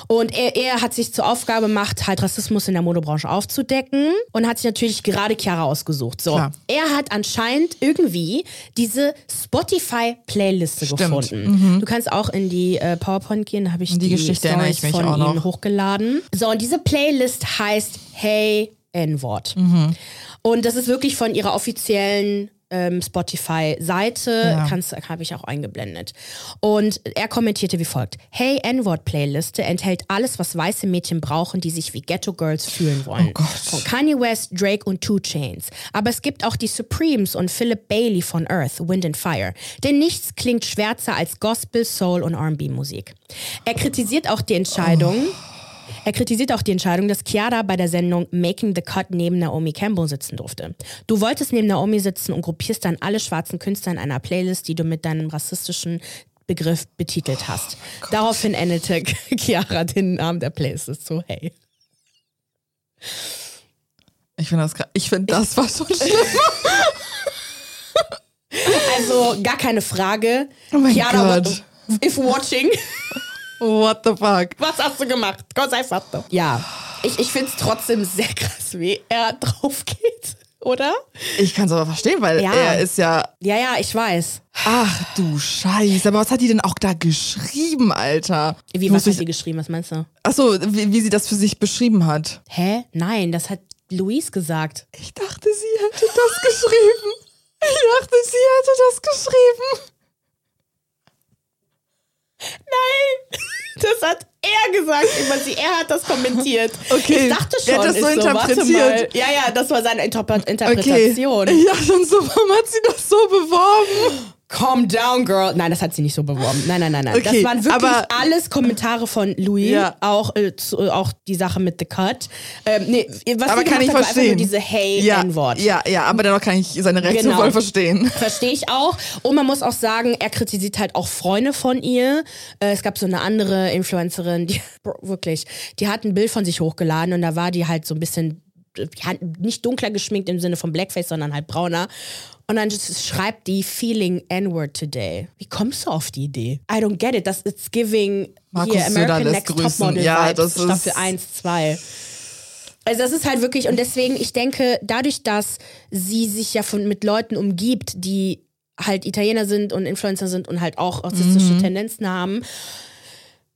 Und er, er hat sich zur Aufgabe gemacht, halt Rassismus in der Modebranche aufzudecken und hat sich natürlich gerade Chiara ausgesucht. So, Klar. er hat anscheinend irgendwie diese Spotify-Playliste Stimmt. Mhm. gefunden. Du kannst auch in die äh, PowerPoint gehen, da habe ich die die, Geschichte ich Stories mich von ihm hochgeladen. So, und diese Playlist heißt Hey N-Wort. Mhm. Und das ist wirklich von ihrer offiziellen ähm, Spotify-Seite, Ja. habe ich auch eingeblendet. Und er kommentierte wie folgt: Hey N-Wort-Playliste enthält alles, was weiße Mädchen brauchen, die sich wie Ghetto Girls fühlen wollen. Oh Gott. Von Kanye West, Drake und Two Chains. Aber es gibt auch die Supremes und Philip Bailey von Earth, Wind and Fire. Denn nichts klingt schwärzer als Gospel, Soul und R&B-Musik. Er kritisiert auch die Entscheidung. Er kritisiert auch die Entscheidung, dass Chiara bei der Sendung Making the Cut neben Naomi Campbell sitzen durfte. Du wolltest neben Naomi sitzen und gruppierst dann alle schwarzen Künstler in einer Playlist, die du mit deinem rassistischen Begriff betitelt hast. Daraufhin endete *laughs* Chiara den Namen der Playlist so, hey. Ich finde das, ich finde das war schon *laughs* schlimm. Also gar keine Frage. Oh mein Chiara, Gott. if watching, What the fuck? was hast du gemacht? Gott sei Dank. Ja, ich, ich finde es trotzdem sehr krass, wie er drauf geht, oder? Ich kann es aber verstehen, weil Ja. er ist ja. Ja, ja, ich weiß. Ach du Scheiße. Aber was hat die denn auch da geschrieben, Alter? Wie, was hat sie geschrieben? Was meinst du? Achso, wie, wie sie das für sich beschrieben hat. Hä? Nein, das hat Luis gesagt. Ich dachte, sie hätte das geschrieben. Ich dachte, sie hätte das geschrieben. Nein! *laughs* Das hat er gesagt über sie. Er hat das kommentiert. *laughs* Okay, Ich dachte er schon. hat das so interpretiert. mal. Ja, ja, das war seine Interpre Okay. Interpretation. *laughs* Ja, schon so, warum hat sie das so beworben? Calm down, girl. Nein, das hat sie nicht so beworben. Nein, nein, nein, nein. Okay, das waren wirklich aber- alles Kommentare von Louis. Ja. Auch, äh, zu, äh, auch die Sache mit The Cut. Ähm, nee, was Aber kann ich hat, war einfach nur verstehen. diese Hey ja, N-Wort. Ja, ja, aber dennoch kann ich seine Reaktion Genau. voll verstehen. *laughs* Verstehe ich auch. Und man muss auch sagen, er kritisiert halt auch Freunde von ihr. Äh, es gab so eine andere Influencerin, die *laughs* wirklich, die hat ein Bild von sich hochgeladen und da war die halt so ein bisschen, ja, nicht dunkler geschminkt im Sinne von Blackface, sondern halt brauner. Und dann schreibt die Feeling N-word today. Wie kommst du auf die Idee? I don't get it. Das ist giving Markus hier American Next grüßen. Topmodel Ja, Vibes, das ist- Staffel 1, 2. Also das ist halt wirklich, und deswegen, ich denke, dadurch, dass sie sich ja von, mit Leuten umgibt, die halt Italiener sind und Influencer sind und halt auch rassistische Mhm. Tendenzen haben,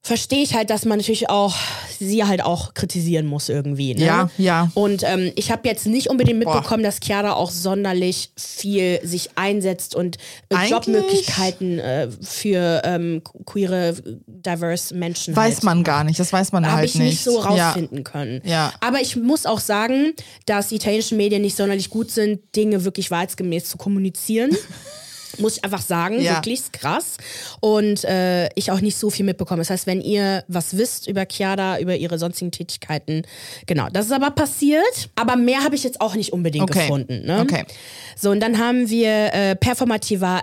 verstehe ich halt, dass man natürlich auch sie halt auch kritisieren muss irgendwie. Ne? Ja, ja. Und ähm, ich habe jetzt nicht unbedingt Boah. mitbekommen, dass Chiara auch sonderlich viel sich einsetzt und äh, Jobmöglichkeiten äh, für ähm, queere, diverse Menschen Weiß halt man gar nicht, das weiß man habe halt ich nicht so Ja. rausfinden können. Ja. Aber ich muss auch sagen, dass die italienischen Medien nicht sonderlich gut sind, Dinge wirklich wahrheitsgemäß zu kommunizieren. *laughs* Muss ich einfach sagen, Ja. wirklich ist krass. Und äh, ich auch nicht so viel mitbekomme. Das heißt, wenn ihr was wisst über Chiara, über ihre sonstigen Tätigkeiten, genau, das ist aber passiert. Aber mehr habe ich jetzt auch nicht unbedingt Okay. gefunden. Ne? Okay. So, und dann haben wir äh, performativer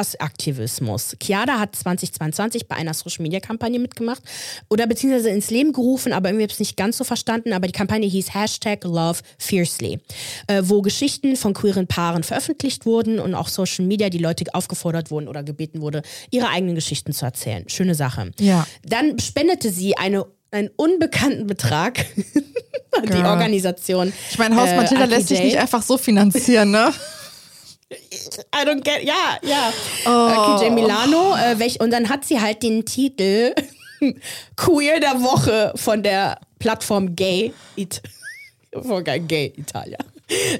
LGBTQ-Plus-Aktivismus. Chiara hat 2022 bei einer Social-Media-Kampagne mitgemacht oder beziehungsweise ins Leben gerufen, aber irgendwie habe ich es nicht ganz so verstanden, aber die Kampagne hieß Hashtag Love Fiercely, äh, wo Geschichten von queeren Paaren veröffentlicht wurden und auch Social Media die Leute aufgefordert wurden oder gebeten wurde, ihre eigenen Geschichten zu erzählen. Schöne Sache. Ja. Dann spendete sie eine einen unbekannten Betrag *laughs* an die. Organisation. Ich meine, Haus äh, Matilda lässt sich nicht einfach so finanzieren, ne? *laughs* I don't get, ja, ja. Oh. Äh, KJ Milano, äh, welch, und dann hat sie halt den Titel *laughs* Queer der Woche von der Plattform Gay, It von Gay Italia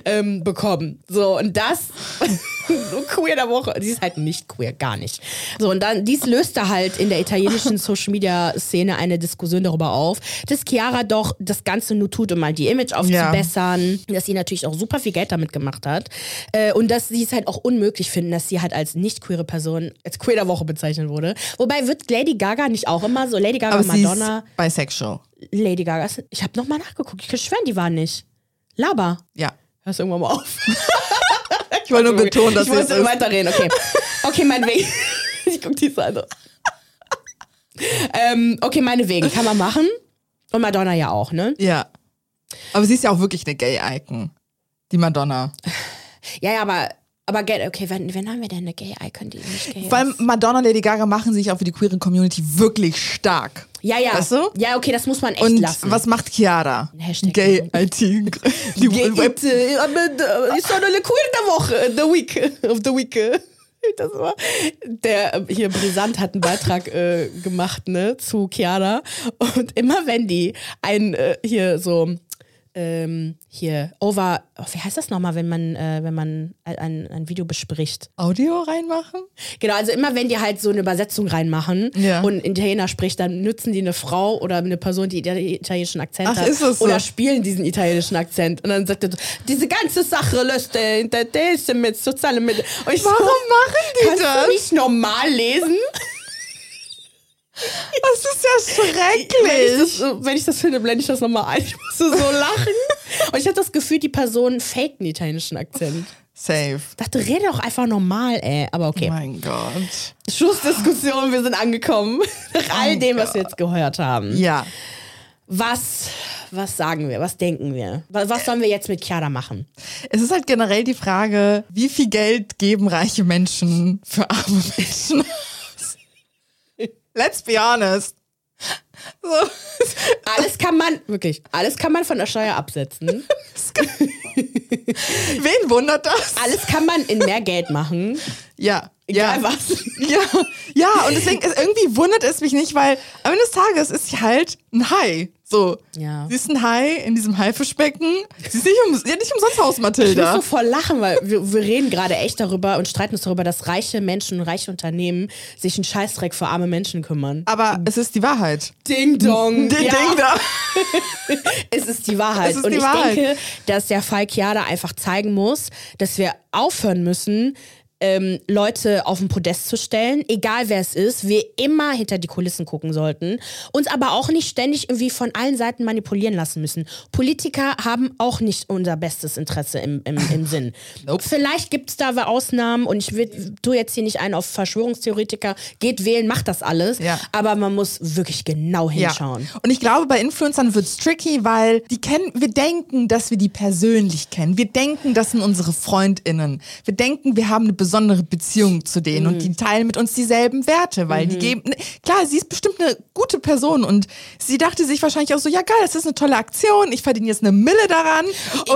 ähm, bekommen. So, und das, *laughs* queer der Woche, sie ist halt nicht queer, gar nicht. So, und dann, dies löste halt in der italienischen *laughs* Social Media Szene eine Diskussion darüber auf, dass Chiara doch das Ganze nur tut, um mal die Image aufzubessern, dass sie natürlich auch super viel Geld damit gemacht hat äh, und dass sie es halt auch unmöglich finden, dass sie halt als nicht queere Person als queer der Woche bezeichnet wurde. Wobei wird Lady Gaga nicht auch immer so, Lady Gaga, Aber sie Madonna, ist bisexual. Lady Gaga, ich habe nochmal nachgeguckt, ich kann schwören, die war nicht. Laber. Ja. Hörst irgendwann mal auf. *laughs* Ich wollte nur betonen, dass ich wollte es ist. weiterreden. Okay, okay, meinetwegen. *laughs* ich guck die Seite. ähm, okay, meinetwegen kann man machen und Madonna ja auch, ne? Ja. Aber sie ist ja auch wirklich eine Gay-Icon. Die Madonna. Ja, ja, aber aber Gay- okay, wenn, wenn haben wir denn eine Gay-Icon, die nicht gay Vor allem? Madonna und Lady Gaga machen sich auch für die queere Community wirklich stark. Ja, ja. Weißt du? Ja, okay, das muss man echt Und lassen. was macht Chiara? Hashtag Gay IT. Die Web äh, ist doch eine Queer der Woche, the week, of the week. Das war, der äh, hier brisant hat einen Beitrag äh, gemacht, ne, zu Chiara. Und immer wenn die ein äh, hier so ähm, hier over, oh, wie heißt das nochmal, wenn man äh, wenn man ein, ein Video bespricht? Audio reinmachen? Genau, also immer wenn die halt so eine Übersetzung reinmachen Ja. und ein Italiener spricht, dann nützen die eine Frau oder eine Person, die den italienischen Akzent Ach, hat. ist das so? Oder spielen diesen italienischen Akzent. Und dann sagt er so, diese ganze Sache löst der Interesse mit sozialen ich Warum so, machen die kannst das? du nicht normal lesen? Das ist ja Wenn ich, schrecklich. das, wenn ich das finde, blende ich das nochmal ein. Ich musste so lachen. Und ich hatte das Gefühl, die Person faked einen italienischen Akzent. Safe. Ich dachte, rede doch einfach normal, ey. Aber okay. Mein Gott. Schlussdiskussion, wir sind angekommen. Nach all dem, was wir jetzt gehört haben. Ja. Was, was sagen wir? Was denken wir? Was, sollen wir jetzt mit Chiara machen? Es ist halt generell die Frage, wie viel Geld geben reiche Menschen für arme Menschen? Let's be honest. So. Alles kann man, wirklich, alles kann man von der Steuer absetzen. *laughs* Wen wundert das? Alles kann man in mehr Geld machen. Ja. Egal ja. was. Ja, ja, und deswegen ist, irgendwie wundert es mich nicht, weil am Ende des Tages ist sie halt ein Hai. So. Ja. Sie ist ein Hai in diesem Haifischbecken. Sie ist nicht, um, hat nicht umsonst Haus, Ich muss Mathilda. so voll lachen, weil wir, wir reden gerade echt darüber und streiten uns darüber, dass reiche Menschen und reiche Unternehmen sich einen Scheißdreck für arme Menschen kümmern. Aber es ist die Wahrheit. Ding Dong. Ding, ja, ding da. *laughs* Es ist die Wahrheit. Ist und die ich Wahrheit. denke, dass der Fall Chiara einfach zeigen muss, dass wir aufhören müssen, ähm, Leute auf den Podest zu stellen, egal wer es ist, wir immer hinter die Kulissen gucken sollten, uns aber auch nicht ständig irgendwie von allen Seiten manipulieren lassen müssen. Politiker haben auch nicht unser bestes Interesse im, im, im Sinn. *laughs* Nope. Vielleicht gibt es da Ausnahmen und ich will, tu jetzt hier nicht einen auf Verschwörungstheoretiker, geht wählen, macht das alles, Ja. aber man muss wirklich genau hinschauen. Ja. Und ich glaube, bei Influencern wird's tricky, weil die kennen, wir denken, dass wir die persönlich kennen. Wir denken, das sind unsere FreundInnen. Wir denken, wir haben eine besondere Beziehung zu denen und Mhm. die teilen mit uns dieselben Werte, weil die geben, ne, klar, sie ist bestimmt eine gute Person und sie dachte sich wahrscheinlich auch so, ja geil, das ist eine tolle Aktion, ich verdiene jetzt eine Mille daran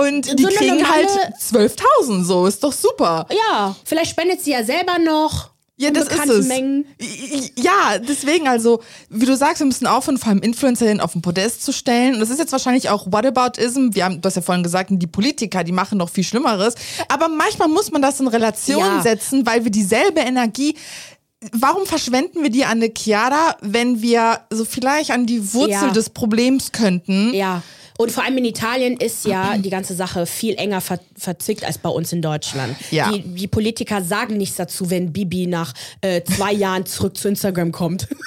und die so kriegen halt 12.000, so, ist doch super. Ja, vielleicht spendet sie ja selber noch. Ja, das ist es. Mengen. Ja, deswegen also, wie du sagst, wir müssen aufhören, vor allem Influencerinnen auf den Podest zu stellen. Und das ist jetzt wahrscheinlich auch Whataboutism. Wir haben, du hast ja vorhin gesagt, die Politiker, die machen noch viel Schlimmeres. Aber manchmal muss man das in Relation Ja. setzen, weil wir dieselbe Energie Warum verschwenden wir die an eine Chiara, wenn wir so vielleicht an die Wurzel Ja. des Problems könnten? Ja. Und vor allem in Italien ist ja die ganze Sache viel enger ver verzwickt als bei uns in Deutschland. Ja. Die, die Politiker sagen nichts dazu, wenn Bibi nach äh, zwei Jahren zurück zu Instagram kommt. *laughs*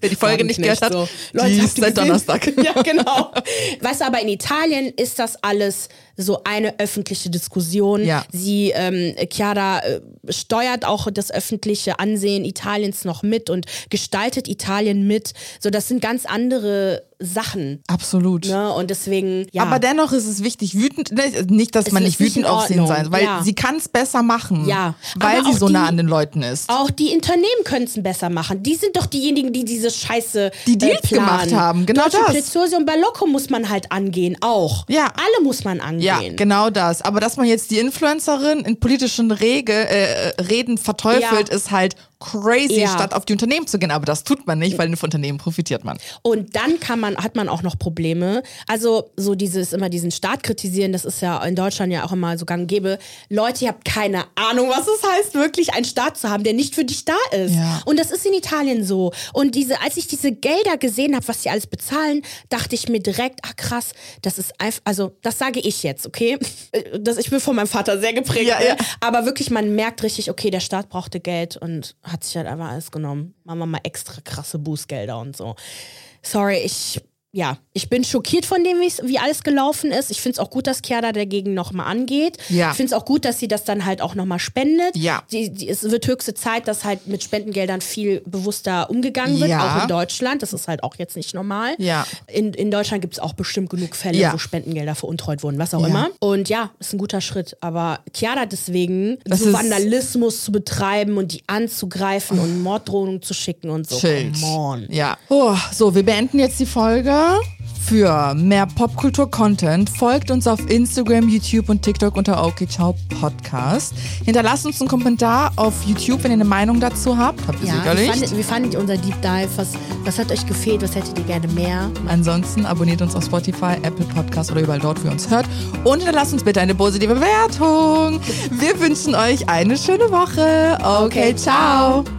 Wer die Folge nicht gehört hat, So. die habt ist seit? Donnerstag. *laughs* Ja, genau. Weißt du, aber in Italien ist das alles so eine öffentliche Diskussion. Ja. Sie, ähm, Chiara äh, steuert auch das öffentliche Ansehen Italiens noch mit und gestaltet Italien mit. So, das sind ganz andere Sachen. Absolut. Ne? Und deswegen, ja. Aber dennoch ist es wichtig, wütend, ne, nicht, dass Es man nicht wütend auf sie sein, weil ja. sie kann es besser machen. Ja. Weil Aber sie so nah die- an den Leuten ist. Auch die Unternehmen können es besser machen. Die sind doch diejenigen, die diese Scheiße Die Deals äh, gemacht haben, genau Deutsche das. Preziosi und Balocco muss man halt angehen, auch. Ja. Alle muss man Ja, angehen. genau das. Aber dass man jetzt die Influencerin in politischen Rege, äh, Reden verteufelt, Ja. ist halt crazy, Ja. statt auf die Unternehmen zu gehen. Aber das tut man nicht, weil von Unternehmen profitiert man. Und dann kann man, hat man auch noch Probleme. Also so dieses immer diesen Staat kritisieren, das ist ja in Deutschland ja auch immer so gang gäbe. Leute, ihr habt keine Ahnung, was es heißt, wirklich einen Staat zu haben, der nicht für dich da ist. Ja. Und das ist in Italien so. Und diese, als ich diese Gelder gesehen habe, was sie alles bezahlen, dachte ich mir direkt, ach krass, das ist einfach, also das sage ich jetzt, okay? Das, ich bin von meinem Vater sehr geprägt. Ja, ne? ja. Aber wirklich, man merkt richtig, okay, der Staat brauchte Geld und hat sich halt einfach alles genommen. Machen wir mal extra krasse Bußgelder und so. Sorry, ich ja, ich bin schockiert von dem, wie alles gelaufen ist. Ich finde es auch gut, dass Chiara dagegen nochmal angeht. Ja. Ich finde es auch gut, dass sie das dann halt auch nochmal spendet. Ja. Die, die, es wird höchste Zeit, dass halt mit Spendengeldern viel bewusster umgegangen wird, Ja. auch in Deutschland. Das ist halt auch jetzt nicht normal. Ja. In, in Deutschland gibt es auch bestimmt genug Fälle, Ja. wo Spendengelder veruntreut wurden, was auch Ja. immer. Und ja, ist ein guter Schritt. Aber Chiara deswegen, Das so Vandalismus zu betreiben und die anzugreifen und Morddrohungen zu schicken und so. Schild. Come on. Ja. Oh, so, wir beenden jetzt die Folge. Für mehr Popkultur-Content folgt uns auf Instagram, YouTube und TikTok unter OK Ciao Podcast. Hinterlasst uns einen Kommentar auf YouTube, wenn ihr eine Meinung dazu habt. Habt ihr Ja, wie sicherlich. fandet, wie fandet ihr unser Deep Dive? Was, was hat euch gefehlt? Was hättet ihr gerne mehr? Ansonsten abonniert uns auf Spotify, Apple Podcast oder überall dort, wo ihr uns hört. Und hinterlasst uns bitte eine positive Bewertung. Wir wünschen euch eine schöne Woche. *laughs* Okay, Okay, ciao. ciao.